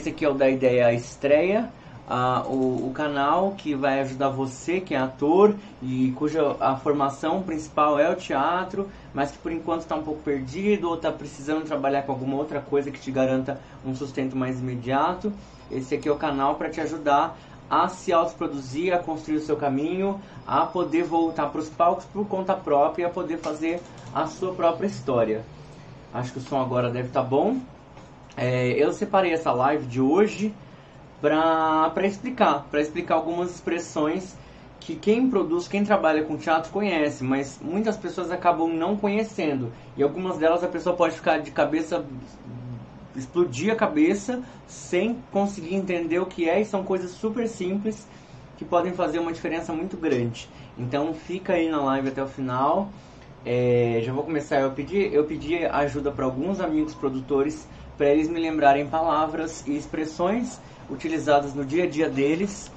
esse aqui é o da Ideia Estreia, uh, o, o, canal que vai ajudar você que é ator e cuja a formação principal é o teatro, mas que por enquanto está um pouco perdido ou está precisando trabalhar com alguma outra coisa que te garanta um sustento mais imediato. Esse aqui é o canal para te ajudar a se autoproduzir, a construir o seu caminho, a poder voltar para os palcos por conta própria a poder fazer a sua própria história. Acho que o som agora deve estar tá bom. É, eu separei essa live de hoje para explicar, para explicar algumas expressões que quem produz, quem trabalha com teatro conhece, mas muitas pessoas acabam não conhecendo. E algumas delas a pessoa pode ficar de cabeça explodir a cabeça sem conseguir entender o que é e são coisas super simples que podem fazer uma diferença muito grande. Então fica aí na live até o final. É, já vou começar. Eu pedi, eu pedi ajuda para alguns amigos produtores para eles me lembrarem palavras e expressões utilizadas no dia a dia deles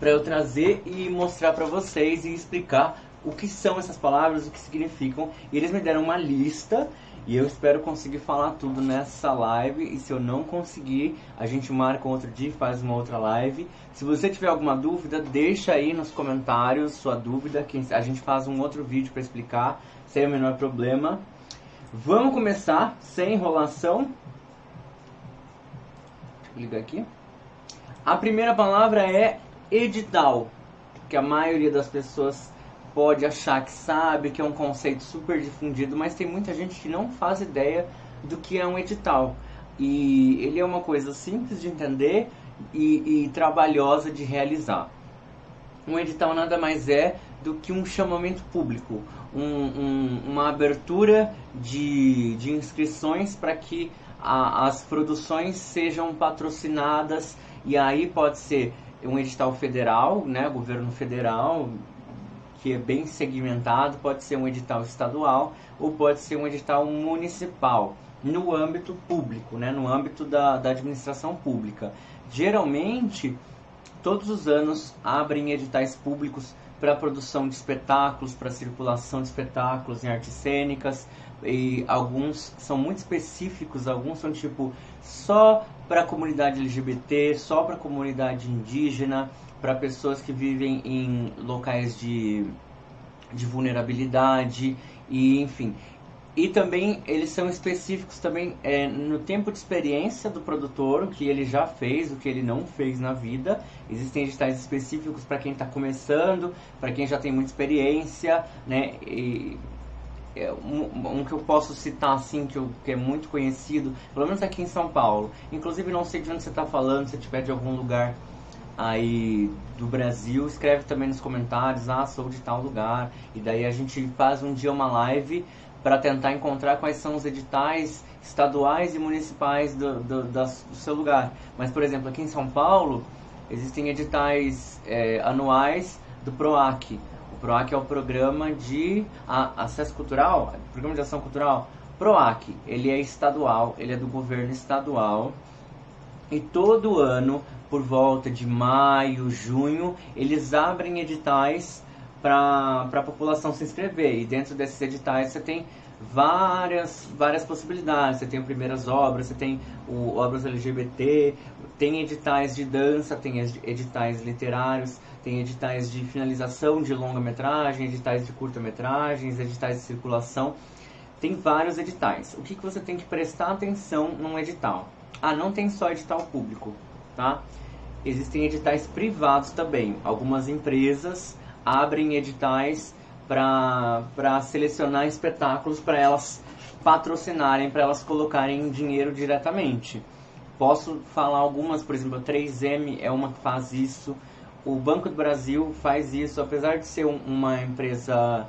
para eu trazer e mostrar para vocês e explicar o que são essas palavras, o que significam. E eles me deram uma lista e eu espero conseguir falar tudo nessa live. E se eu não conseguir, a gente marca um outro dia e faz uma outra live. Se você tiver alguma dúvida, deixa aí nos comentários sua dúvida. Que a gente faz um outro vídeo para explicar, sem o menor problema. Vamos começar sem enrolação. Eu ligar aqui. A primeira palavra é edital, que a maioria das pessoas pode achar que sabe, que é um conceito super difundido, mas tem muita gente que não faz ideia do que é um edital. E ele é uma coisa simples de entender e, e trabalhosa de realizar. Um edital nada mais é do que um chamamento público, um, um, uma abertura de, de inscrições para que a, as produções sejam patrocinadas e aí pode ser um edital federal, né, governo federal, que é bem segmentado, pode ser um edital estadual ou pode ser um edital municipal, no âmbito público, né, no âmbito da, da administração pública. Geralmente, todos os anos abrem editais públicos para produção de espetáculos, para circulação de espetáculos em artes cênicas, e alguns são muito específicos, alguns são tipo só para a comunidade LGBT, só para a comunidade indígena, para pessoas que vivem em locais de, de vulnerabilidade e enfim. E também eles são específicos também é, no tempo de experiência do produtor, o que ele já fez, o que ele não fez na vida. Existem editais específicos para quem está começando, para quem já tem muita experiência, né? E, é, um, um, que eu posso citar assim, que, eu, que é muito conhecido, pelo menos aqui em São Paulo. Inclusive não sei de onde você está falando, se tiver de algum lugar aí do Brasil, escreve também nos comentários, ah, sou de tal lugar. E daí a gente faz um dia uma live para tentar encontrar quais são os editais estaduais e municipais do, do, do, seu lugar. Mas, por exemplo, aqui em São Paulo, existem editais é, anuais do PROAC. O PROAC é o Programa de Acesso Cultural, Programa de Ação Cultural. PROAC, ele é estadual, ele é do governo estadual. E todo ano por volta de maio, junho, eles abrem editais para a população se inscrever. E dentro desses editais você tem várias, várias possibilidades. Você tem primeiras obras, você tem o, obras LGBT, tem editais de dança, tem editais literários, tem editais de finalização de longa-metragem, editais de curta-metragens, editais de circulação. Tem vários editais. O que, que você tem que prestar atenção num edital? Ah, não tem só edital público, tá? existem editais privados também. Algumas empresas abrem editais para selecionar espetáculos para elas patrocinarem, para elas colocarem dinheiro diretamente. Posso falar algumas, por exemplo, a 3M é uma que faz isso, o Banco do Brasil faz isso, apesar de ser um, uma empresa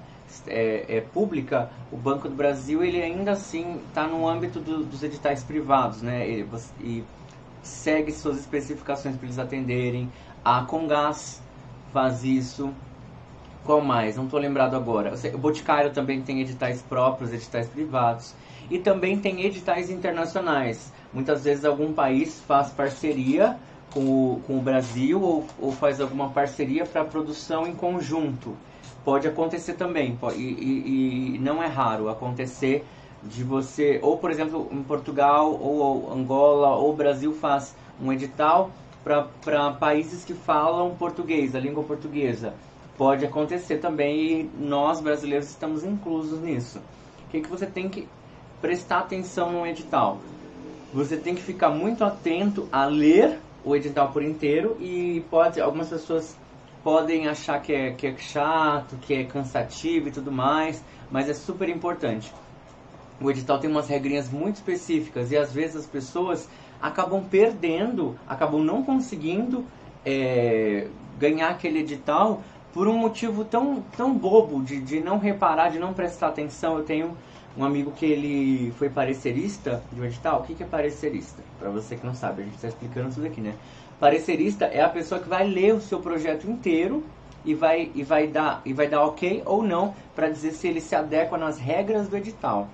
é, é, pública, o Banco do Brasil ele ainda assim está no âmbito do, dos editais privados, né? E, e segue suas especificações para eles atenderem. A Congás faz isso. Qual mais? Não estou lembrado agora. O Boticário também tem editais próprios, editais privados. E também tem editais internacionais. Muitas vezes algum país faz parceria com o, com o Brasil ou, ou faz alguma parceria para produção em conjunto. Pode acontecer também, pode, e, e, e não é raro acontecer de você, ou por exemplo, em Portugal, ou Angola, ou Brasil faz um edital para países que falam português, a língua portuguesa. Pode acontecer também e nós brasileiros estamos inclusos nisso. O que, que você tem que prestar atenção no edital? Você tem que ficar muito atento a ler o edital por inteiro e pode algumas pessoas podem achar que é, que é chato, que é cansativo e tudo mais, mas é super importante. O edital tem umas regrinhas muito específicas e às vezes as pessoas acabam perdendo, acabam não conseguindo é, ganhar aquele edital por um motivo tão, tão bobo de, de não reparar, de não prestar atenção. Eu tenho um amigo que ele foi parecerista de um edital. O que, é parecerista? Para você que não sabe, a gente está explicando tudo aqui, né? Parecerista é a pessoa que vai ler o seu projeto inteiro e vai, e vai, dar, e vai dar ok ou não para dizer se ele se adequa nas regras do edital.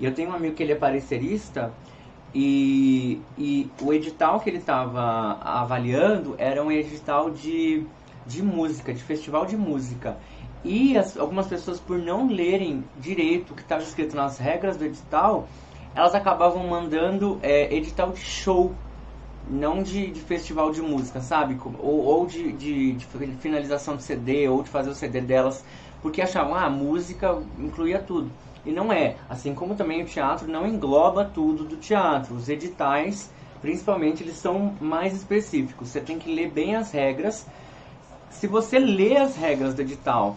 E eu tenho um amigo que ele é parecerista e, e o edital que ele estava avaliando era um edital de, de música, de festival de música. E as, algumas pessoas, por não lerem direito o que estava escrito nas regras do edital, elas acabavam mandando é, edital de show, não de, de, festival de música, sabe? Ou, ou de, de, de, finalização de CD, ou de fazer o CD delas, porque achavam, ah, a música incluía tudo. E não é. Assim como também o teatro não engloba tudo do teatro. Os editais, principalmente, eles são mais específicos. Você tem que ler bem as regras. Se você lê as regras do edital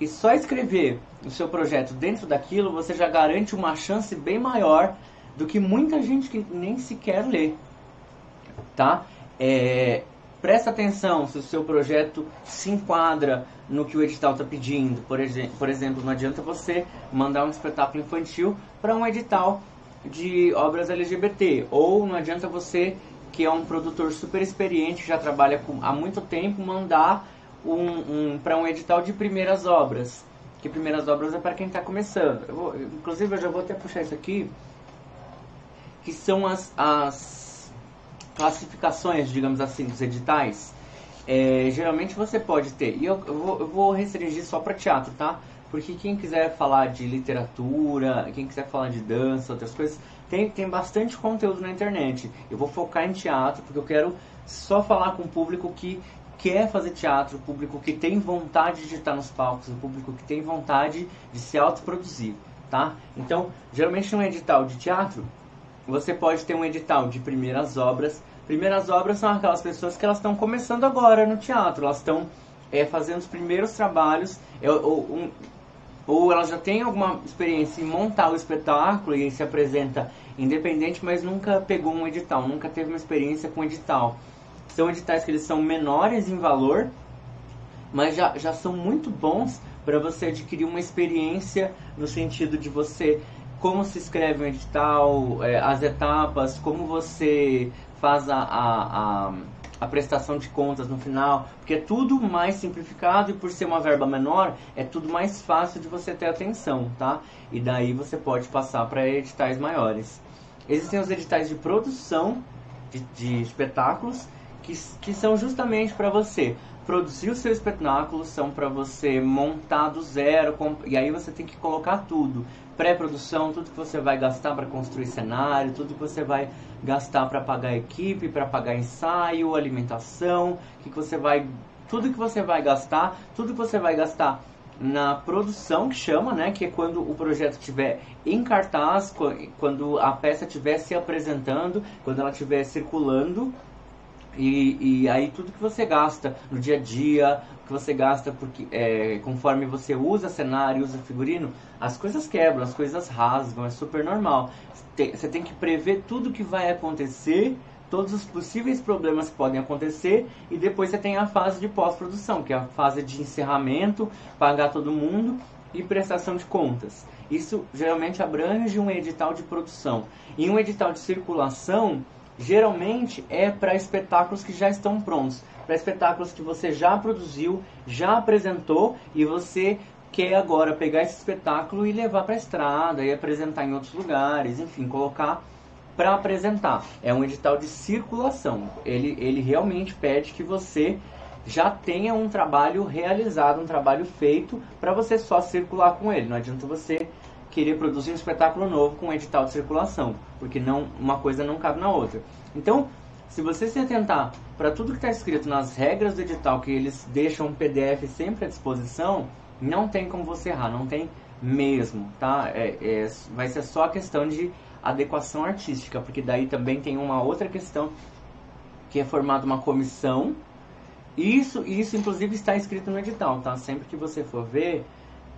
e só escrever o seu projeto dentro daquilo, você já garante uma chance bem maior do que muita gente que nem sequer lê. Tá? É, presta atenção se o seu projeto se enquadra no que o edital está pedindo. Por, por exemplo, não adianta você mandar um espetáculo infantil para um edital de obras LGBT, ou não adianta você, que é um produtor super experiente, já trabalha com, há muito tempo, mandar um, um para um edital de primeiras obras. Que primeiras obras é para quem está começando. Eu vou, inclusive, eu já vou até puxar isso aqui, que são as, as classificações, digamos assim, dos editais, é, geralmente você pode ter, e eu, eu, vou, eu vou restringir só para teatro, tá? Porque quem quiser falar de literatura, quem quiser falar de dança, outras coisas, tem, tem bastante conteúdo na internet. Eu vou focar em teatro, porque eu quero só falar com o público que quer fazer teatro, o público que tem vontade de estar nos palcos, o público que tem vontade de se autoproduzir, tá? Então, geralmente um edital de teatro, você pode ter um edital de primeiras obras. Primeiras obras são aquelas pessoas que elas estão começando agora no teatro, elas estão é, fazendo os primeiros trabalhos, é, ou, um, ou elas já têm alguma experiência em montar o espetáculo e se apresenta independente, mas nunca pegou um edital, nunca teve uma experiência com edital. São editais que eles são menores em valor, mas já, já são muito bons para você adquirir uma experiência no sentido de você como se escreve um edital, é, as etapas, como você faz a, a, a, a, prestação de contas no final, porque é tudo mais simplificado e por ser uma verba menor, é tudo mais fácil de você ter atenção, tá? E daí você pode passar para editais maiores. Existem os editais de produção de, de espetáculos, que, que são justamente para você. Produzir o seu espetáculo, são para você montar do zero, e aí você tem que colocar tudo. Pré-produção, tudo que você vai gastar para construir cenário, tudo que você vai gastar para pagar equipe, para pagar ensaio, alimentação, que, que você vai, tudo que você vai gastar, tudo que você vai gastar na produção que chama, né, que é quando o projeto estiver em cartaz, quando a peça estiver se apresentando, quando ela estiver circulando, e, e, aí tudo que você gasta no dia a dia, que você gasta porque é, conforme você usa cenário, usa figurino, as coisas quebram, as coisas rasgam, é super normal. Você tem que prever tudo que vai acontecer, todos os possíveis problemas que podem acontecer, e depois você tem a fase de pós-produção, que é a fase de encerramento, pagar todo mundo e prestação de contas. Isso geralmente abrange um edital de produção. E um edital de circulação geralmente é para espetáculos que já estão prontos, para espetáculos que você já produziu, já apresentou e você quer agora pegar esse espetáculo e levar para a estrada e apresentar em outros lugares, enfim, colocar para apresentar. É um edital de circulação. Ele, ele realmente pede que você já tenha um trabalho realizado, um trabalho feito para você só circular com ele. Não adianta você querer produzir um espetáculo novo com um edital de circulação, porque não uma coisa não cabe na outra. Então, se você se atentar para tudo que está escrito nas regras do edital, que eles deixam um PDF sempre à disposição, não tem como você errar, não tem mesmo, tá? É, é, vai ser só a questão de adequação artística, porque daí também tem uma outra questão que é formada uma comissão. Isso, isso inclusive está escrito no edital, tá? Sempre que você for ver,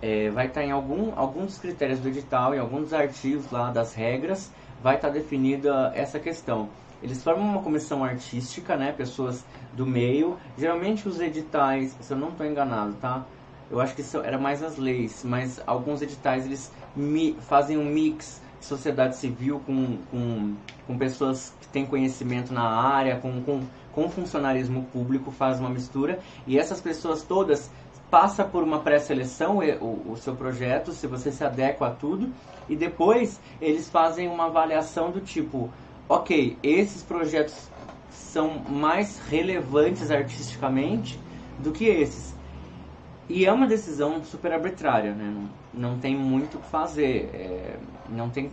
é, vai estar tá em algum, alguns critérios do edital, em alguns artigos lá das regras, vai estar tá definida essa questão. Eles formam uma comissão artística, né? Pessoas do meio. Geralmente os editais, se eu não estou enganado, tá? Eu acho que isso era mais as leis, mas alguns editais eles mi, fazem um mix de sociedade civil com, com, com pessoas que têm conhecimento na área, com, com, com funcionarismo público, faz uma mistura. E essas pessoas todas passa por uma pré-seleção o, o, seu projeto, se você se adequa a tudo, e depois eles fazem uma avaliação do tipo, ok, esses projetos são mais relevantes artisticamente do que esses. E é uma decisão super arbitrária, né? Não, não tem muito o que fazer, é, não tem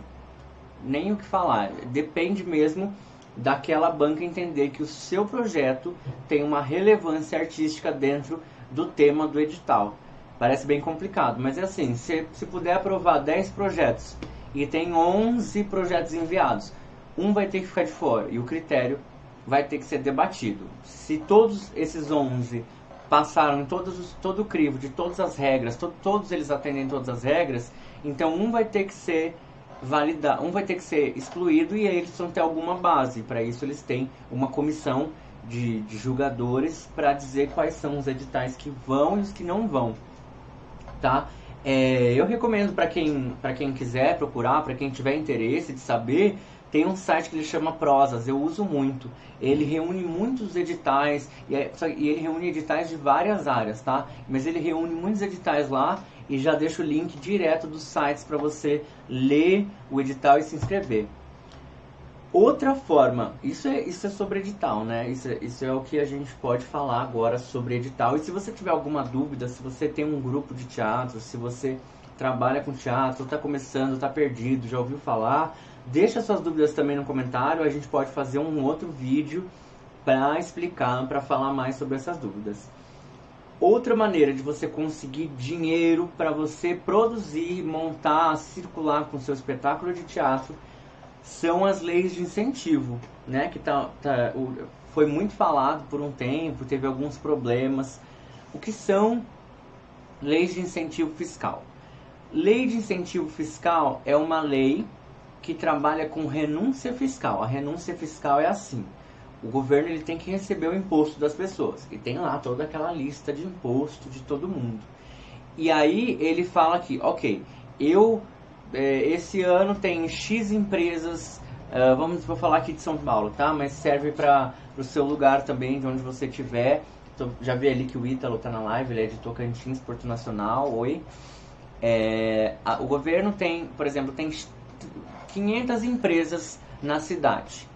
nem o que falar. Depende mesmo daquela banca entender que o seu projeto tem uma relevância artística dentro do tema do edital. Parece bem complicado, mas é assim, se, se puder aprovar 10 projetos e tem 11 projetos enviados, um vai ter que ficar de fora e o critério vai ter que ser debatido. Se todos esses 11 passaram todos os, todo o crivo de todas as regras, to, todos eles atendem todas as regras, então um vai ter que ser validado, um vai ter que ser excluído e aí eles vão ter alguma base. Para isso eles têm uma comissão de, de julgadores para dizer quais são os editais que vão e os que não vão, tá? É, eu recomendo para quem, quem quiser procurar, para quem tiver interesse de saber, tem um site que ele chama Prosas, eu uso muito. Ele reúne muitos editais, e, é, e ele reúne editais de várias áreas, tá? Mas ele reúne muitos editais lá e já deixa o link direto dos sites para você ler o edital e se inscrever. Outra forma, isso é, isso é sobre edital, né? Isso, é, isso é o que a gente pode falar agora sobre edital. E se você tiver alguma dúvida, se você tem um grupo de teatro, se você trabalha com teatro, está começando, está perdido, já ouviu falar, Deixa suas dúvidas também no comentário, a gente pode fazer um outro vídeo para explicar, para falar mais sobre essas dúvidas. Outra maneira de você conseguir dinheiro para você produzir, montar, circular com seu espetáculo de teatro são as leis de incentivo, né? Que tá, tá, foi muito falado por um tempo, teve alguns problemas. O que são leis de incentivo fiscal? Lei de incentivo fiscal é uma lei que trabalha com renúncia fiscal. A renúncia fiscal é assim: o governo ele tem que receber o imposto das pessoas e tem lá toda aquela lista de imposto de todo mundo. E aí ele fala aqui, ok, eu esse ano tem x empresas, uh, vamos vou falar aqui de São Paulo, tá? Mas serve para o seu lugar também, de onde você estiver. Então, já vi ali que o Ítalo está na live, ele é de Tocantins, Porto Nacional, oi. É, a, o governo tem, por exemplo, tem 500 empresas na cidade,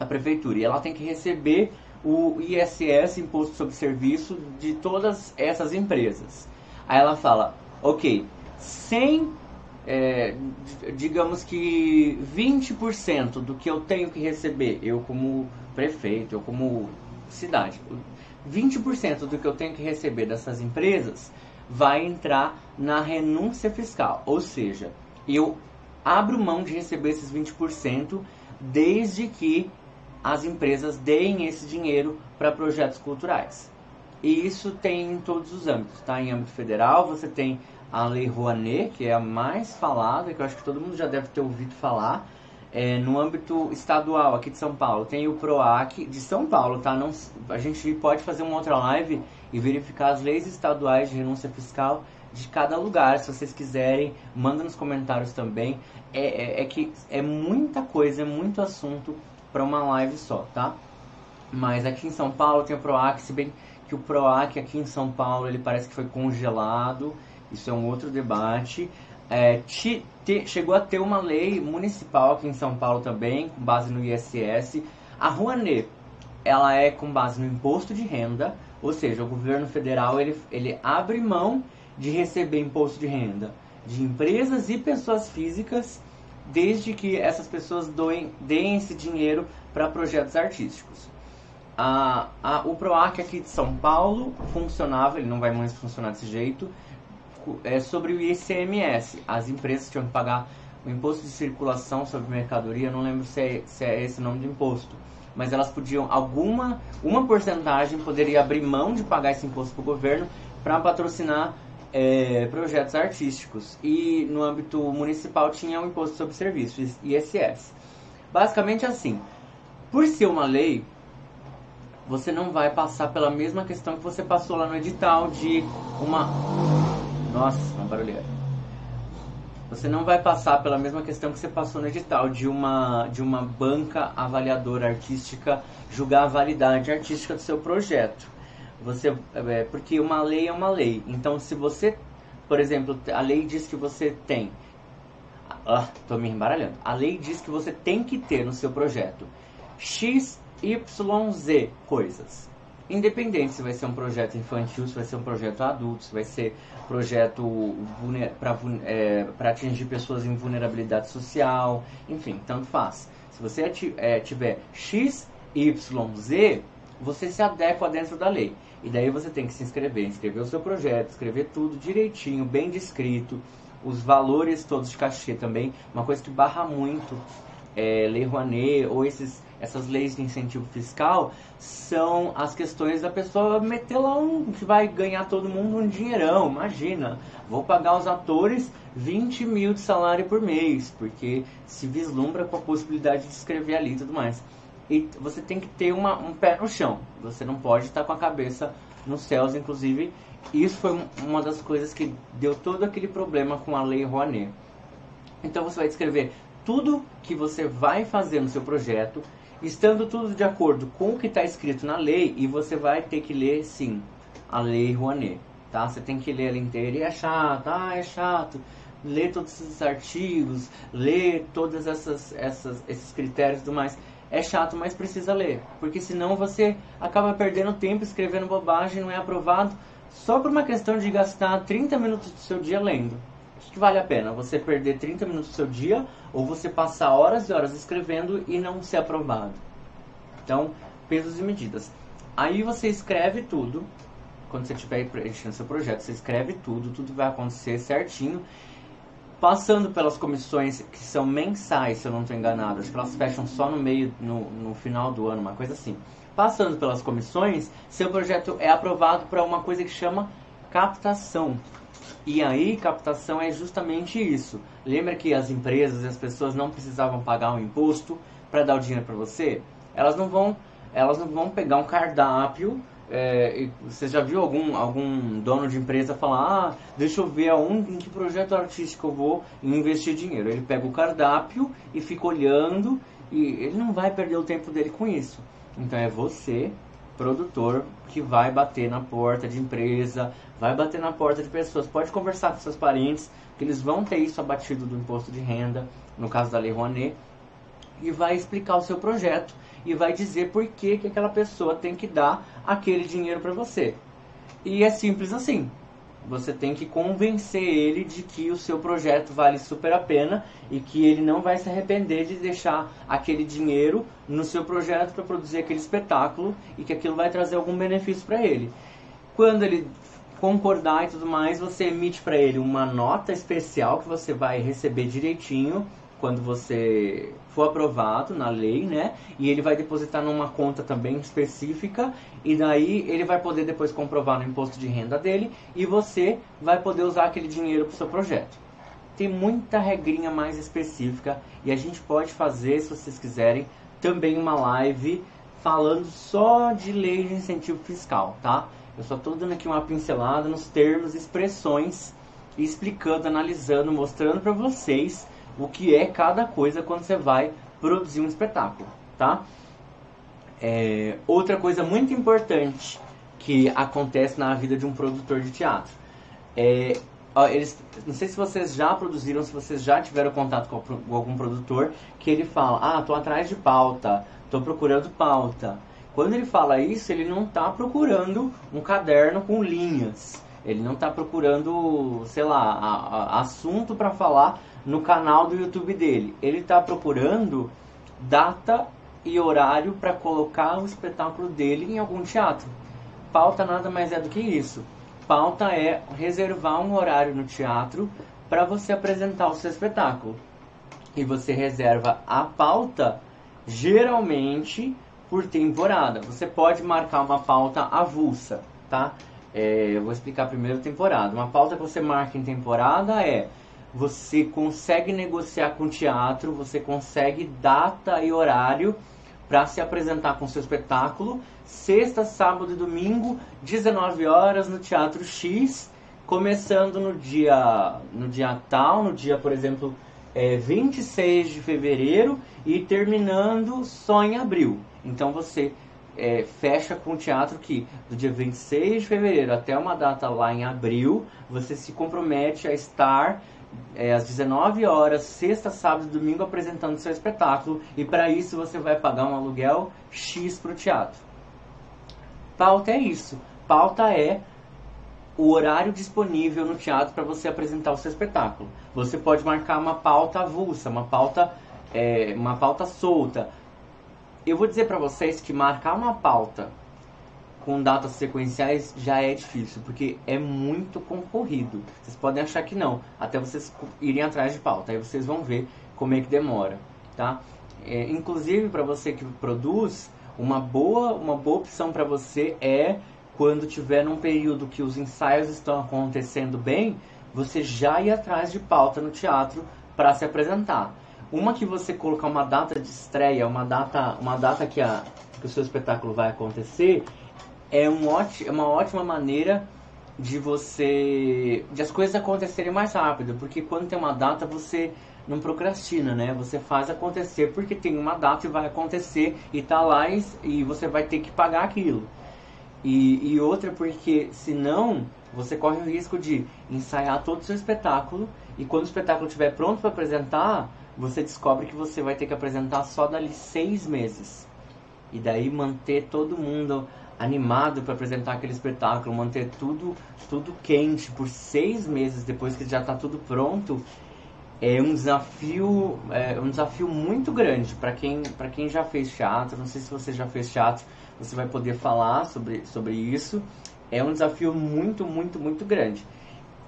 a prefeitura, e ela tem que receber o ISS, Imposto sobre Serviço, de todas essas empresas. Aí ela fala, ok, 100, é, digamos que 20% do que eu tenho que receber, eu como prefeito, eu como cidade, 20% do que eu tenho que receber dessas empresas vai entrar na renúncia fiscal, ou seja, eu abro mão de receber esses 20% desde que as empresas deem esse dinheiro para projetos culturais. E isso tem em todos os âmbitos, tá? Em âmbito federal, você tem a Lei Rouanet, que é a mais falada, que eu acho que todo mundo já deve ter ouvido falar. É, no âmbito estadual, aqui de São Paulo, tem o PROAC de São Paulo, tá? Não, a gente pode fazer uma outra live e verificar as leis estaduais de renúncia fiscal de cada lugar. Se vocês quiserem, manda nos comentários também. É, é, é que é muita coisa, é muito assunto para uma live só, tá? Mas aqui em São Paulo tem o PROAC, se bem que o PROAC aqui em São Paulo ele parece que foi congelado, isso é um outro debate. É, te, te, chegou a ter uma lei municipal aqui em São Paulo também, com base no ISS. A Rouanet, ela é com base no imposto de renda, ou seja, o governo federal ele, ele abre mão de receber imposto de renda de empresas e pessoas físicas, desde que essas pessoas doem, deem esse dinheiro para projetos artísticos. A, a, o PROAC aqui de São Paulo funcionava, ele não vai mais funcionar desse jeito, é sobre o ICMS. As empresas tinham que pagar o imposto de circulação sobre mercadoria, não lembro se é, se é esse o nome do imposto, mas elas podiam, alguma, uma porcentagem poderia abrir mão de pagar esse imposto para o governo para patrocinar é, projetos artísticos. E no âmbito municipal tinha o imposto sobre serviços, ISS. Basicamente assim, por ser uma lei, você não vai passar pela mesma questão que você passou lá no edital de uma... Nossa, uma barulheira. Você não vai passar pela mesma questão que você passou no edital de uma, de uma banca avaliadora artística julgar a validade artística do seu projeto. Você, é, porque uma lei é uma lei. Então, se você, por exemplo, a lei diz que você tem. Ah, tô me embaralhando. A lei diz que você tem que ter no seu projeto X, Y, Z coisas. Independente se vai ser um projeto infantil, se vai ser um projeto adulto, se vai ser projeto para é, atingir pessoas em vulnerabilidade social, enfim, tanto faz. Se você é, tiver X, Y, Z, você se adequa dentro da lei. E daí você tem que se inscrever, inscrever o seu projeto, escrever tudo direitinho, bem descrito, os valores todos de cachê também. Uma coisa que barra muito é, Lei Rouanet ou esses, essas leis de incentivo fiscal são as questões da pessoa meter lá um que vai ganhar todo mundo um dinheirão. Imagina, vou pagar os atores 20 mil de salário por mês, porque se vislumbra com a possibilidade de escrever ali e tudo mais e você tem que ter uma, um pé no chão. Você não pode estar com a cabeça nos céus, inclusive. Isso foi uma das coisas que deu todo aquele problema com a lei Rouanet. Então você vai descrever tudo que você vai fazer no seu projeto, estando tudo de acordo com o que está escrito na lei, e você vai ter que ler, sim, a lei Rouanet. Tá? Você tem que ler ela inteira e é chato, ah, é chato. Ler todos esses artigos, ler todos essas, essas, esses critérios e tudo mais é chato, mas precisa ler. Porque senão você acaba perdendo tempo escrevendo bobagem, não é aprovado, só por uma questão de gastar 30 minutos do seu dia lendo. Que vale a pena você perder 30 minutos do seu dia ou você passar horas e horas escrevendo e não ser aprovado. Então, pesos e medidas. Aí você escreve tudo. Quando você estiver preenchendo seu projeto, você escreve tudo, tudo vai acontecer certinho passando pelas comissões que são mensais, se eu não estou enganado, acho que elas fecham só no meio, no, no final do ano, uma coisa assim. Passando pelas comissões, seu projeto é aprovado para uma coisa que chama captação. E aí, captação é justamente isso. Lembra que as empresas e as pessoas não precisavam pagar um imposto para dar o dinheiro para você? Elas não vão, elas não vão pegar um cardápio é, você já viu algum, algum dono de empresa falar, ah, deixa eu ver aonde, em que projeto artístico eu vou investir dinheiro. Ele pega o cardápio e fica olhando e ele não vai perder o tempo dele com isso. Então é você, produtor, que vai bater na porta de empresa, vai bater na porta de pessoas. Pode conversar com seus parentes, que eles vão ter isso abatido do imposto de renda, no caso da Lei Rouanet, e vai explicar o seu projeto e vai dizer por que, que aquela pessoa tem que dar aquele dinheiro para você. E é simples assim. Você tem que convencer ele de que o seu projeto vale super a pena e que ele não vai se arrepender de deixar aquele dinheiro no seu projeto para produzir aquele espetáculo e que aquilo vai trazer algum benefício para ele. Quando ele concordar e tudo mais, você emite para ele uma nota especial que você vai receber direitinho quando você for aprovado na lei, né? E ele vai depositar numa conta também específica e daí ele vai poder depois comprovar no imposto de renda dele e você vai poder usar aquele dinheiro para o seu projeto. Tem muita regrinha mais específica e a gente pode fazer, se vocês quiserem, também uma live falando só de lei de incentivo fiscal, tá? Eu só estou dando aqui uma pincelada nos termos, expressões, explicando, analisando, mostrando para vocês o que é cada coisa quando você vai produzir um espetáculo, tá? É, outra coisa muito importante que acontece na vida de um produtor de teatro é eles, não sei se vocês já produziram, se vocês já tiveram contato com, com algum produtor que ele fala, ah, tô atrás de pauta, tô procurando pauta. Quando ele fala isso, ele não está procurando um caderno com linhas. Ele não está procurando, sei lá, a, a, assunto para falar no canal do YouTube dele. Ele está procurando data e horário para colocar o espetáculo dele em algum teatro. Pauta nada mais é do que isso. Pauta é reservar um horário no teatro para você apresentar o seu espetáculo. E você reserva a pauta geralmente por temporada. Você pode marcar uma pauta avulsa, tá? É, eu vou explicar primeiro temporada. Uma pauta que você marca em temporada é você consegue negociar com o teatro, você consegue data e horário para se apresentar com seu espetáculo, sexta, sábado e domingo, 19 horas no Teatro X, começando no dia no dia tal, no dia, por exemplo, é, 26 de fevereiro e terminando só em abril. Então você é, fecha com o teatro que do dia 26 de fevereiro até uma data lá em abril, você se compromete a estar é, às 19 horas, sexta, sábado e domingo, apresentando seu espetáculo. E para isso você vai pagar um aluguel X para o teatro. Pauta é isso. Pauta é o horário disponível no teatro para você apresentar o seu espetáculo. Você pode marcar uma pauta avulsa, uma pauta, é, uma pauta solta. Eu vou dizer para vocês que marcar uma pauta com datas sequenciais já é difícil, porque é muito concorrido. Vocês podem achar que não, até vocês irem atrás de pauta, aí vocês vão ver como é que demora, tá? É, inclusive para você que produz, uma boa, uma boa opção para você é quando tiver num período que os ensaios estão acontecendo bem, você já ir atrás de pauta no teatro para se apresentar. Uma que você colocar uma data de estreia, uma data, uma data que, a, que o seu espetáculo vai acontecer, é, um ótimo, é uma ótima maneira de você. de as coisas acontecerem mais rápido, porque quando tem uma data você não procrastina, né? Você faz acontecer porque tem uma data e vai acontecer e tá lá e, e você vai ter que pagar aquilo. E, e outra porque senão você corre o risco de ensaiar todo o seu espetáculo e quando o espetáculo estiver pronto para apresentar, você descobre que você vai ter que apresentar só dali seis meses. E daí manter todo mundo animado para apresentar aquele espetáculo, manter tudo, tudo quente por seis meses depois que já está tudo pronto, é um desafio, é um desafio muito grande para quem, para quem já fez teatro. Não sei se você já fez teatro, você vai poder falar sobre, sobre isso. É um desafio muito, muito, muito grande.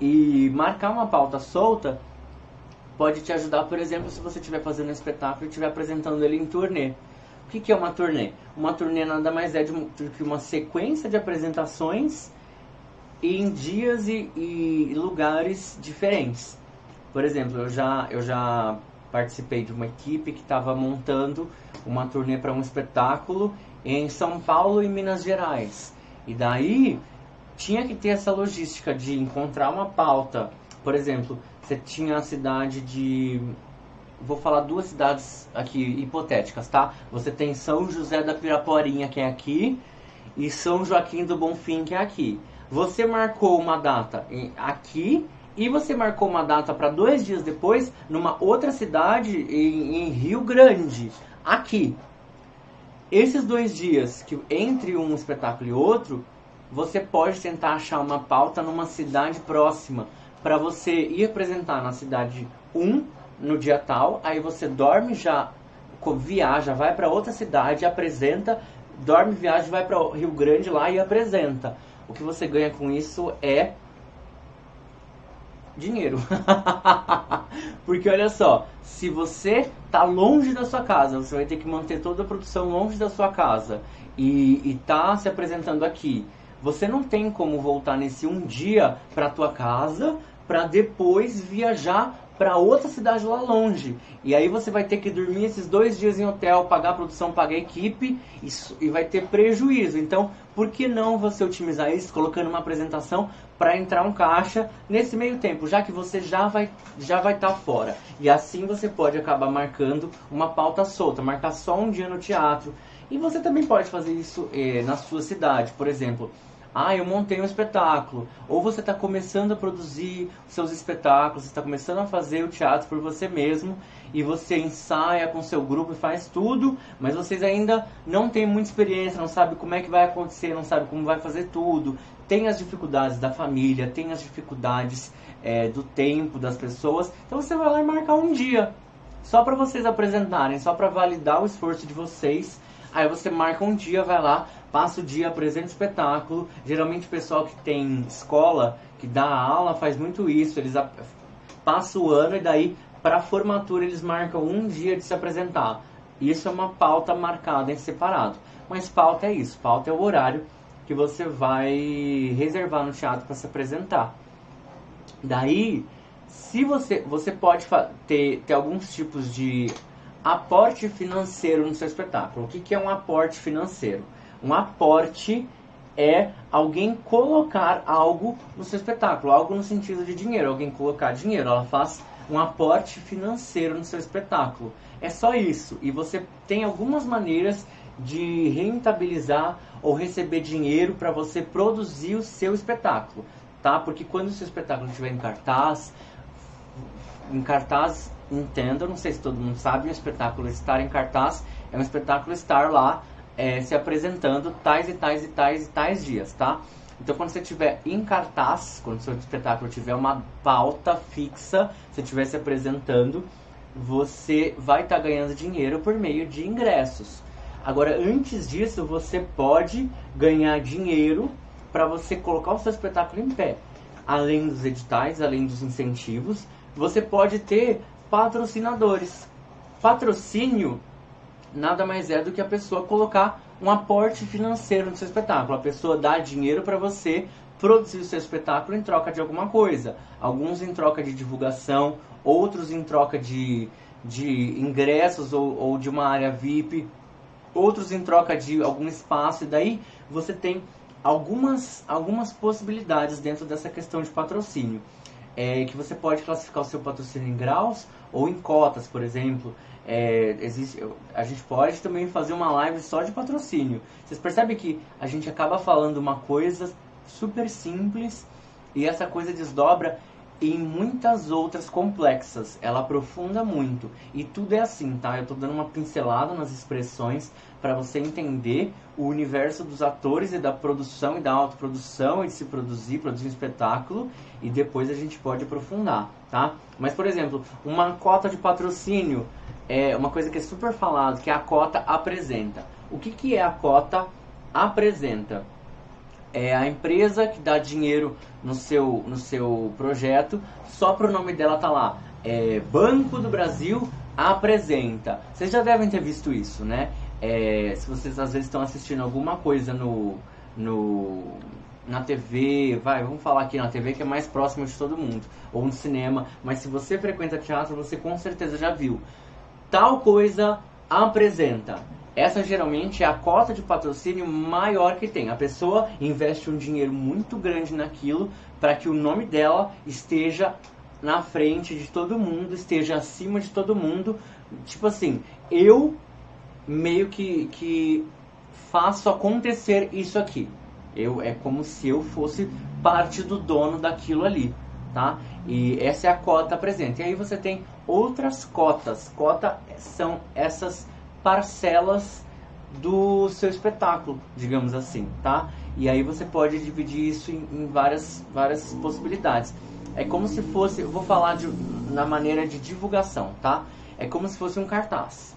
E marcar uma pauta solta pode te ajudar, por exemplo, se você estiver fazendo um espetáculo e estiver apresentando ele em turnê. O que, que é uma turnê? Uma turnê nada mais é do que uma sequência de apresentações em dias e, e, lugares diferentes. Por exemplo, eu já, eu já participei de uma equipe que estava montando uma turnê para um espetáculo em São Paulo e Minas Gerais. E daí tinha que ter essa logística de encontrar uma pauta. Por exemplo, você tinha a cidade de vou falar duas cidades aqui hipotéticas, tá? Você tem São José da Piraporinha, que é aqui, e São Joaquim do Bonfim, que é aqui. Você marcou uma data aqui e você marcou uma data para dois dias depois numa outra cidade em, em, Rio Grande, aqui. Esses dois dias que entre um espetáculo e outro, você pode tentar achar uma pauta numa cidade próxima para você ir apresentar na cidade 1 no dia tal, aí você dorme já, viaja, vai para outra cidade, apresenta, dorme, viaja, vai para Rio Grande lá e apresenta. O que você ganha com isso é dinheiro. Porque olha só, se você tá longe da sua casa, você vai ter que manter toda a produção longe da sua casa e, e tá se apresentando aqui. Você não tem como voltar nesse um dia para tua casa para depois viajar para outra cidade lá longe. E aí você vai ter que dormir esses dois dias em hotel, pagar a produção, pagar a equipe isso, e vai ter prejuízo. Então, por que não você otimizar isso colocando uma apresentação para entrar um caixa nesse meio tempo, já que você já vai já vai estar tá fora. E assim você pode acabar marcando uma pauta solta, marcar só um dia no teatro. E você também pode fazer isso eh, na sua cidade, por exemplo. Ah, eu montei um espetáculo. Ou você está começando a produzir seus espetáculos, está começando a fazer o teatro por você mesmo e você ensaia com seu grupo e faz tudo, mas vocês ainda não têm muita experiência, não sabe como é que vai acontecer, não sabe como vai fazer tudo. tem as dificuldades da família, tem as dificuldades é, do tempo das pessoas. Então você vai lá e marcar um dia, só para vocês apresentarem, só para validar o esforço de vocês. Aí você marca um dia, vai lá, passa o dia, apresenta espetáculo. Geralmente o pessoal que tem escola, que dá aula, faz muito isso. Eles passam o ano e daí para formatura eles marcam um dia de se apresentar. Isso é uma pauta marcada em separado. Mas pauta é isso, pauta é o horário que você vai reservar no teatro para se apresentar. Daí, se você você pode ter, ter alguns tipos de aporte financeiro no seu espetáculo. O que, que é um aporte financeiro? Um aporte é alguém colocar algo no seu espetáculo, algo no sentido de dinheiro, alguém colocar dinheiro. Ela faz um aporte financeiro no seu espetáculo. É só isso. E você tem algumas maneiras de rentabilizar ou receber dinheiro para você produzir o seu espetáculo, tá? Porque quando o seu espetáculo estiver em cartaz, em cartaz, entenda, não sei se todo mundo sabe, um espetáculo estar em cartaz é um espetáculo estar lá é, se apresentando tais e tais e tais e tais dias, tá? Então, quando você estiver em cartaz, quando o seu espetáculo tiver uma pauta fixa, você estiver se apresentando, você vai estar tá ganhando dinheiro por meio de ingressos. Agora, antes disso, você pode ganhar dinheiro para você colocar o seu espetáculo em pé. Além dos editais, além dos incentivos, você pode ter patrocinadores. Patrocínio nada mais é do que a pessoa colocar um aporte financeiro no seu espetáculo. A pessoa dá dinheiro para você produzir o seu espetáculo em troca de alguma coisa. Alguns em troca de divulgação, outros em troca de, de ingressos ou, ou de uma área VIP, outros em troca de algum espaço. E daí você tem algumas, algumas possibilidades dentro dessa questão de patrocínio. É, que você pode classificar o seu patrocínio em graus ou em cotas, por exemplo. É, existe, a gente pode também fazer uma live só de patrocínio. Vocês percebem que a gente acaba falando uma coisa super simples e essa coisa desdobra em muitas outras complexas. Ela aprofunda muito. E tudo é assim, tá? Eu tô dando uma pincelada nas expressões para você entender o universo dos atores e da produção e da autoprodução e de se produzir, produzir um espetáculo e depois a gente pode aprofundar, tá? Mas, por exemplo, uma cota de patrocínio é uma coisa que é super falado, que é a cota apresenta. O que, que é a cota apresenta? É a empresa que dá dinheiro no seu, no seu projeto, só para o nome dela tá lá. É Banco do Brasil apresenta. Vocês já devem ter visto isso, né? É, se vocês às vezes estão assistindo alguma coisa no, no, na TV, vai, vamos falar aqui na TV que é mais próximo de todo mundo, ou no cinema, mas se você frequenta teatro, você com certeza já viu tal coisa apresenta. Essa geralmente é a cota de patrocínio maior que tem. A pessoa investe um dinheiro muito grande naquilo para que o nome dela esteja na frente de todo mundo, esteja acima de todo mundo. Tipo assim, eu meio que, que faço acontecer isso aqui. Eu, é como se eu fosse parte do dono daquilo ali, tá? E essa é a cota presente. E aí você tem outras cotas. Cota são essas parcelas do seu espetáculo, digamos assim, tá? E aí você pode dividir isso em, em várias, várias possibilidades. É como se fosse, eu vou falar de, na maneira de divulgação, tá? É como se fosse um cartaz.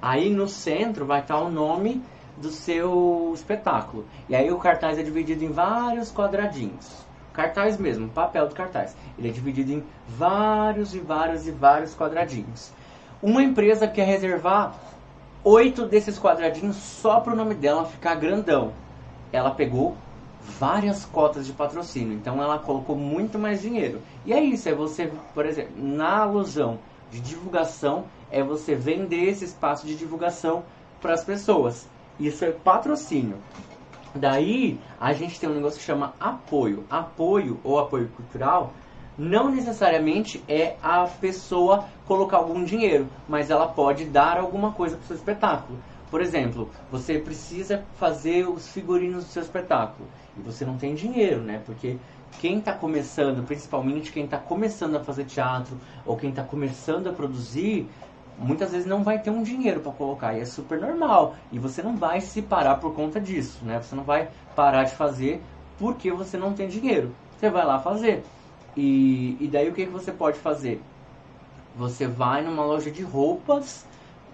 Aí no centro vai estar o nome do seu espetáculo. E aí o cartaz é dividido em vários quadradinhos cartaz mesmo, papel do cartaz. Ele é dividido em vários e vários e vários quadradinhos. Uma empresa quer reservar oito desses quadradinhos só para o nome dela ficar grandão. Ela pegou várias cotas de patrocínio, então ela colocou muito mais dinheiro. E é isso, é você, por exemplo, na alusão de divulgação, é você vender esse espaço de divulgação para as pessoas. Isso é patrocínio. Daí a gente tem um negócio que chama apoio. Apoio ou apoio cultural não necessariamente é a pessoa colocar algum dinheiro, mas ela pode dar alguma coisa para o seu espetáculo. Por exemplo, você precisa fazer os figurinos do seu espetáculo e você não tem dinheiro, né? Porque quem está começando, principalmente quem está começando a fazer teatro ou quem está começando a produzir, muitas vezes não vai ter um dinheiro para colocar e é super normal e você não vai se parar por conta disso, né? Você não vai parar de fazer porque você não tem dinheiro. Você vai lá fazer. E, e daí o que, que você pode fazer? Você vai numa loja de roupas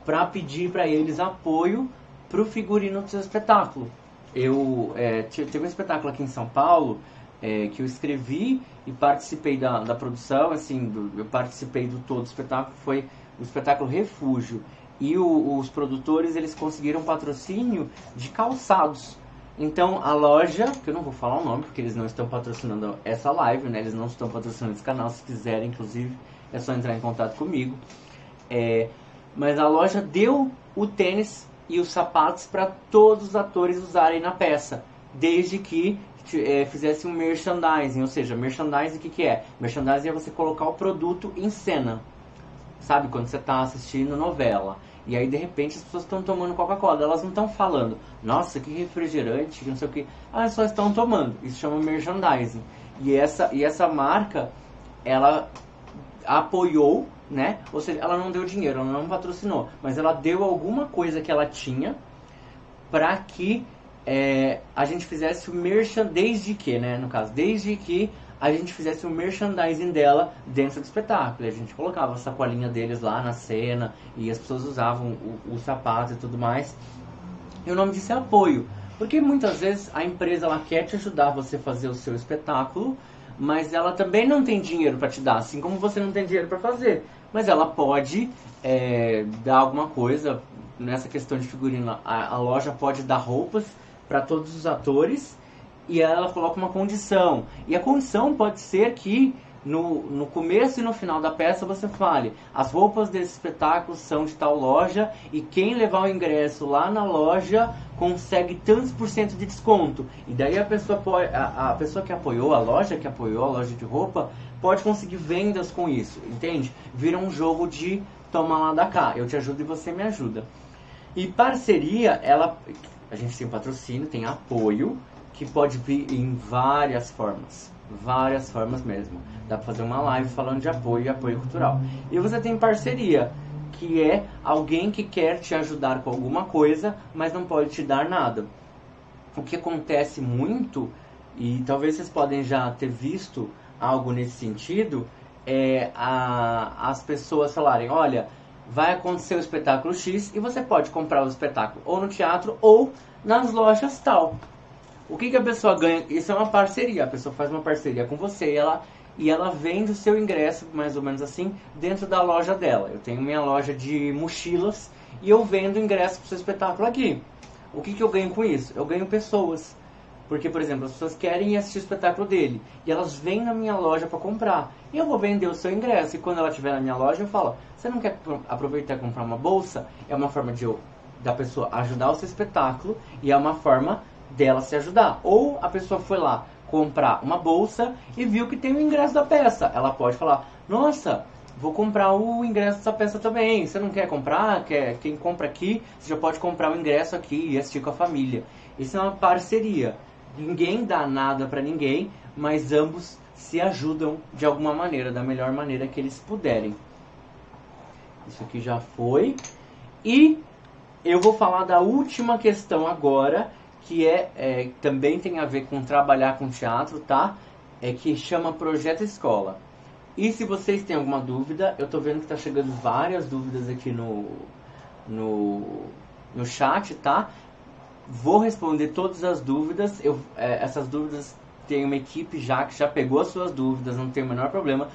para pedir para eles apoio para o figurino do seu espetáculo. Eu é, teve um espetáculo aqui em São Paulo é, que eu escrevi e participei da, da produção, assim, do, eu participei do todo o espetáculo, foi o espetáculo Refúgio. E o, os produtores, eles conseguiram patrocínio de calçados. Então, a loja, que eu não vou falar o nome, porque eles não estão patrocinando essa live, né? Eles não estão patrocinando esse canal, se quiserem, inclusive, é só entrar em contato comigo. É, mas a loja deu o tênis e os sapatos para todos os atores usarem na peça, desde que é, fizesse um merchandising, ou seja, merchandising o que, que é? Merchandising é você colocar o produto em cena, sabe? Quando você está assistindo novela. E aí de repente as pessoas estão tomando Coca-Cola, elas não estão falando, nossa, que refrigerante, não sei o que. Elas só estão tomando. Isso chama merchandising. E essa, e essa marca, ela apoiou, né? Ou seja, ela não deu dinheiro, ela não patrocinou, mas ela deu alguma coisa que ela tinha para que é, a gente fizesse o merchan desde que, né? No caso, desde que a gente fizesse o merchandising dela dentro do espetáculo. A gente colocava a sacolinha deles lá na cena e as pessoas usavam o, o sapato e tudo mais. E o nome disso é apoio. Porque muitas vezes a empresa ela quer te ajudar você a fazer o seu espetáculo, mas ela também não tem dinheiro para te dar, assim como você não tem dinheiro para fazer. Mas ela pode é, dar alguma coisa nessa questão de figurino. A, a loja pode dar roupas para todos os atores e ela coloca uma condição. E a condição pode ser que no, no começo e no final da peça você fale: as roupas desse espetáculo são de tal loja e quem levar o ingresso lá na loja consegue tantos por cento de desconto. E daí a pessoa, a, a pessoa que apoiou, a loja que apoiou a loja de roupa, pode conseguir vendas com isso, entende? Vira um jogo de toma lá da cá, eu te ajudo e você me ajuda. E parceria, ela, a gente tem patrocínio, tem apoio, que pode vir em várias formas. Várias formas mesmo. Dá pra fazer uma live falando de apoio e apoio cultural. E você tem parceria, que é alguém que quer te ajudar com alguma coisa, mas não pode te dar nada. O que acontece muito, e talvez vocês podem já ter visto algo nesse sentido, é a, as pessoas falarem, olha, vai acontecer o espetáculo X e você pode comprar o espetáculo ou no teatro ou nas lojas tal. O que, que a pessoa ganha? Isso é uma parceria. A pessoa faz uma parceria com você e ela, e ela vende o seu ingresso, mais ou menos assim, dentro da loja dela. Eu tenho minha loja de mochilas e eu vendo ingresso para o seu espetáculo aqui. O que, que eu ganho com isso? Eu ganho pessoas. Porque, por exemplo, as pessoas querem assistir o espetáculo dele e elas vêm na minha loja para comprar. E eu vou vender o seu ingresso. E quando ela estiver na minha loja, eu falo: Você não quer aproveitar e comprar uma bolsa? É uma forma de eu, da pessoa ajudar o seu espetáculo e é uma forma dela se ajudar. Ou a pessoa foi lá comprar uma bolsa e viu que tem o ingresso da peça. Ela pode falar: Nossa, vou comprar o ingresso dessa peça também. Você não quer comprar? Quer, quem compra aqui, você já pode comprar o ingresso aqui e assistir com a família. Isso é uma parceria. Ninguém dá nada para ninguém, mas ambos se ajudam de alguma maneira, da melhor maneira que eles puderem. Isso aqui já foi. E eu vou falar da última questão agora, que é, é, também tem a ver com trabalhar com teatro, tá? É que chama Projeto Escola. E se vocês têm alguma dúvida, eu tô vendo que tá chegando várias dúvidas aqui no, no, no chat, tá? Vou responder todas as dúvidas. Eu, é, essas dúvidas tem uma equipe já que já pegou as suas dúvidas, não tem o menor problema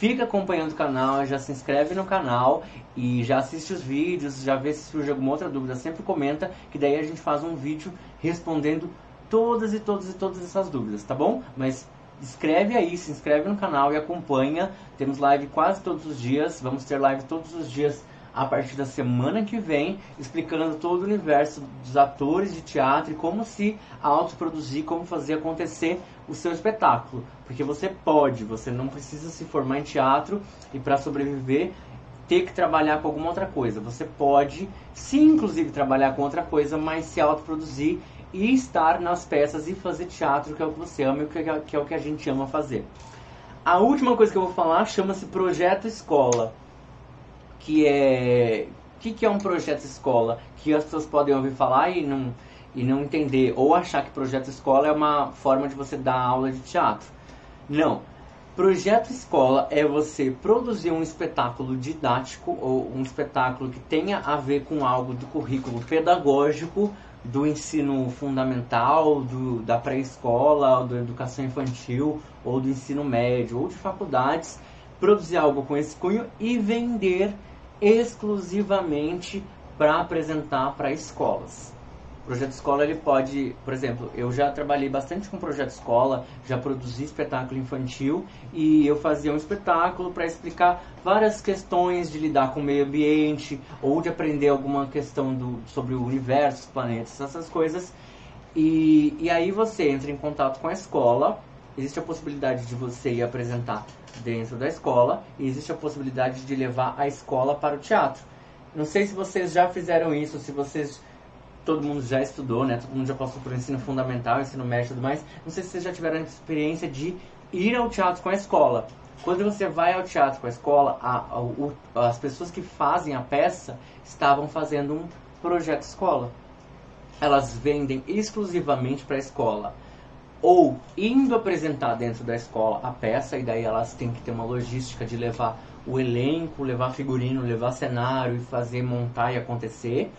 fica acompanhando o canal, já se inscreve no canal e já assiste os vídeos, já vê se surge alguma outra dúvida, sempre comenta, que daí a gente faz um vídeo respondendo todas e todas e todas essas dúvidas, tá bom? Mas escreve aí, se inscreve no canal e acompanha. Temos live quase todos os dias, vamos ter live todos os dias a partir da semana que vem, explicando todo o universo dos atores de teatro e como se autoproduzir, como fazer acontecer o seu espetáculo. Porque você pode, você não precisa se formar em teatro e para sobreviver ter que trabalhar com alguma outra coisa. Você pode, sim, inclusive, trabalhar com outra coisa, mas se autoproduzir e estar nas peças e fazer teatro, que é o que você ama e que é o que a gente ama fazer. A última coisa que eu vou falar chama-se Projeto Escola que é o que, que é um projeto escola que as pessoas podem ouvir falar e não e não entender ou achar que projeto escola é uma forma de você dar aula de teatro. Não. Projeto escola é você produzir um espetáculo didático ou um espetáculo que tenha a ver com algo do currículo pedagógico do ensino fundamental, do, da pré-escola, da educação infantil, ou do ensino médio, ou de faculdades, produzir algo com esse cunho e vender exclusivamente para apresentar para escolas. Projeto escola ele pode, por exemplo, eu já trabalhei bastante com projeto escola, já produzi espetáculo infantil e eu fazia um espetáculo para explicar várias questões de lidar com o meio ambiente ou de aprender alguma questão do, sobre o universo, os planetas, essas coisas. E, e aí você entra em contato com a escola, existe a possibilidade de você ir apresentar dentro da escola e existe a possibilidade de levar a escola para o teatro. Não sei se vocês já fizeram isso, se vocês todo mundo já estudou, né? Todo mundo já passou por ensino fundamental, ensino médio e tudo mais. Não sei se vocês já tiveram a experiência de ir ao teatro com a escola. Quando você vai ao teatro com a escola, a, a, o, as pessoas que fazem a peça estavam fazendo um projeto escola. Elas vendem exclusivamente para a escola. Ou indo apresentar dentro da escola a peça, e daí elas têm que ter uma logística de levar o elenco, levar figurino, levar cenário e fazer montar e acontecer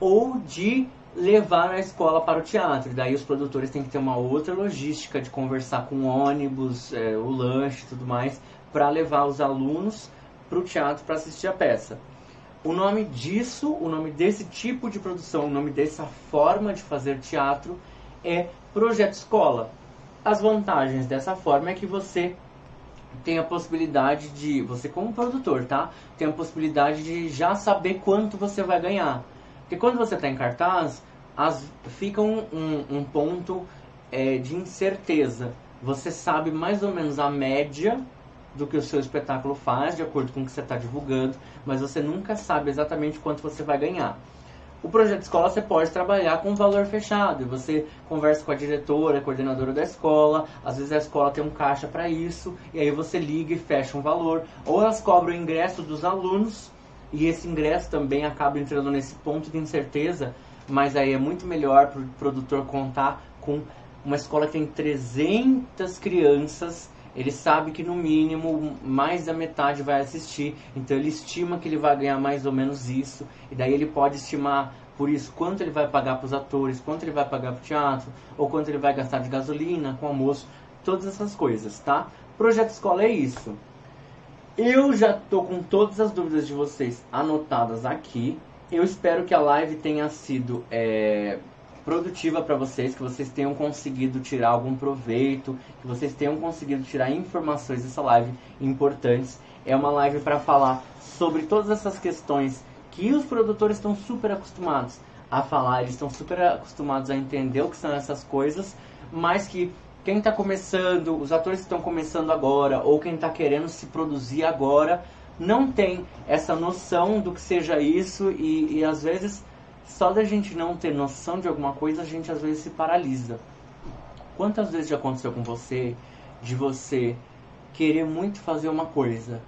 ou de levar a escola para o teatro. Daí os produtores têm que ter uma outra logística de conversar com o ônibus, é, o lanche e tudo mais, para levar os alunos para o teatro para assistir a peça. O nome disso, o nome desse tipo de produção, o nome dessa forma de fazer teatro é projeto escola. As vantagens dessa forma é que você tem a possibilidade de, você como produtor, tá? Tem a possibilidade de já saber quanto você vai ganhar. Porque quando você está em cartaz, as, fica um, um, um ponto é, de incerteza. Você sabe mais ou menos a média do que o seu espetáculo faz, de acordo com o que você está divulgando, mas você nunca sabe exatamente quanto você vai ganhar. O projeto escola você pode trabalhar com valor fechado. Você conversa com a diretora, a coordenadora da escola. Às vezes a escola tem um caixa para isso. E aí você liga e fecha um valor. Ou elas cobram o ingresso dos alunos e esse ingresso também acaba entrando nesse ponto de incerteza, mas aí é muito melhor para o produtor contar com uma escola que tem 300 crianças, ele sabe que no mínimo mais da metade vai assistir, então ele estima que ele vai ganhar mais ou menos isso, e daí ele pode estimar por isso quanto ele vai pagar para os atores, quanto ele vai pagar para o teatro, ou quanto ele vai gastar de gasolina com almoço, todas essas coisas, tá? Projeto Escola é isso. Eu já tô com todas as dúvidas de vocês anotadas aqui. Eu espero que a live tenha sido é, produtiva para vocês, que vocês tenham conseguido tirar algum proveito, que vocês tenham conseguido tirar informações dessa live importantes. É uma live para falar sobre todas essas questões que os produtores estão super acostumados a falar, eles estão super acostumados a entender o que são essas coisas, mas que quem está começando, os atores que estão começando agora, ou quem está querendo se produzir agora, não tem essa noção do que seja isso e, e às vezes só da gente não ter noção de alguma coisa, a gente às vezes se paralisa. Quantas vezes já aconteceu com você de você querer muito fazer uma coisa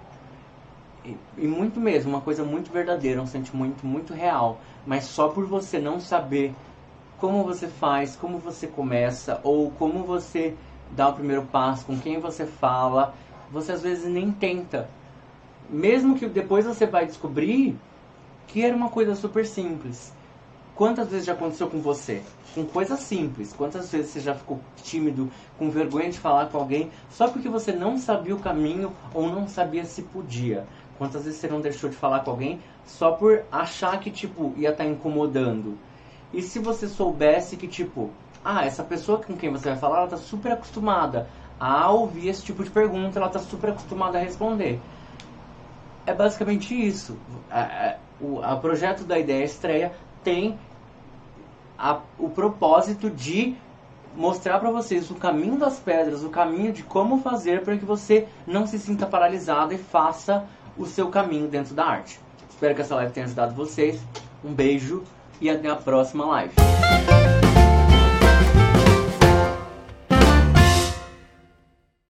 e, e, muito mesmo, uma coisa muito verdadeira, um sentimento muito real, mas só por você não saber como você faz, como você começa, ou como você dá o primeiro passo, com quem você fala, você às vezes nem tenta. Mesmo que depois você vai descobrir que era uma coisa super simples. Quantas vezes já aconteceu com você? Com coisas simples. Quantas vezes você já ficou tímido, com vergonha de falar com alguém, só porque você não sabia o caminho ou não sabia se podia? Quantas vezes você não deixou de falar com alguém só por achar que, tipo, ia estar tá incomodando? E se você soubesse que, tipo, ah, essa pessoa com quem você vai falar, ela tá super acostumada a ouvir esse tipo de pergunta, ela tá super acostumada a responder. É basicamente isso. o projeto da ideia estreia tem a, o propósito de mostrar para vocês o caminho das pedras, o caminho de como fazer para que você não se sinta paralisado e faça o seu caminho dentro da arte. Espero que essa live tenha ajudado vocês. Um beijo e até a próxima live.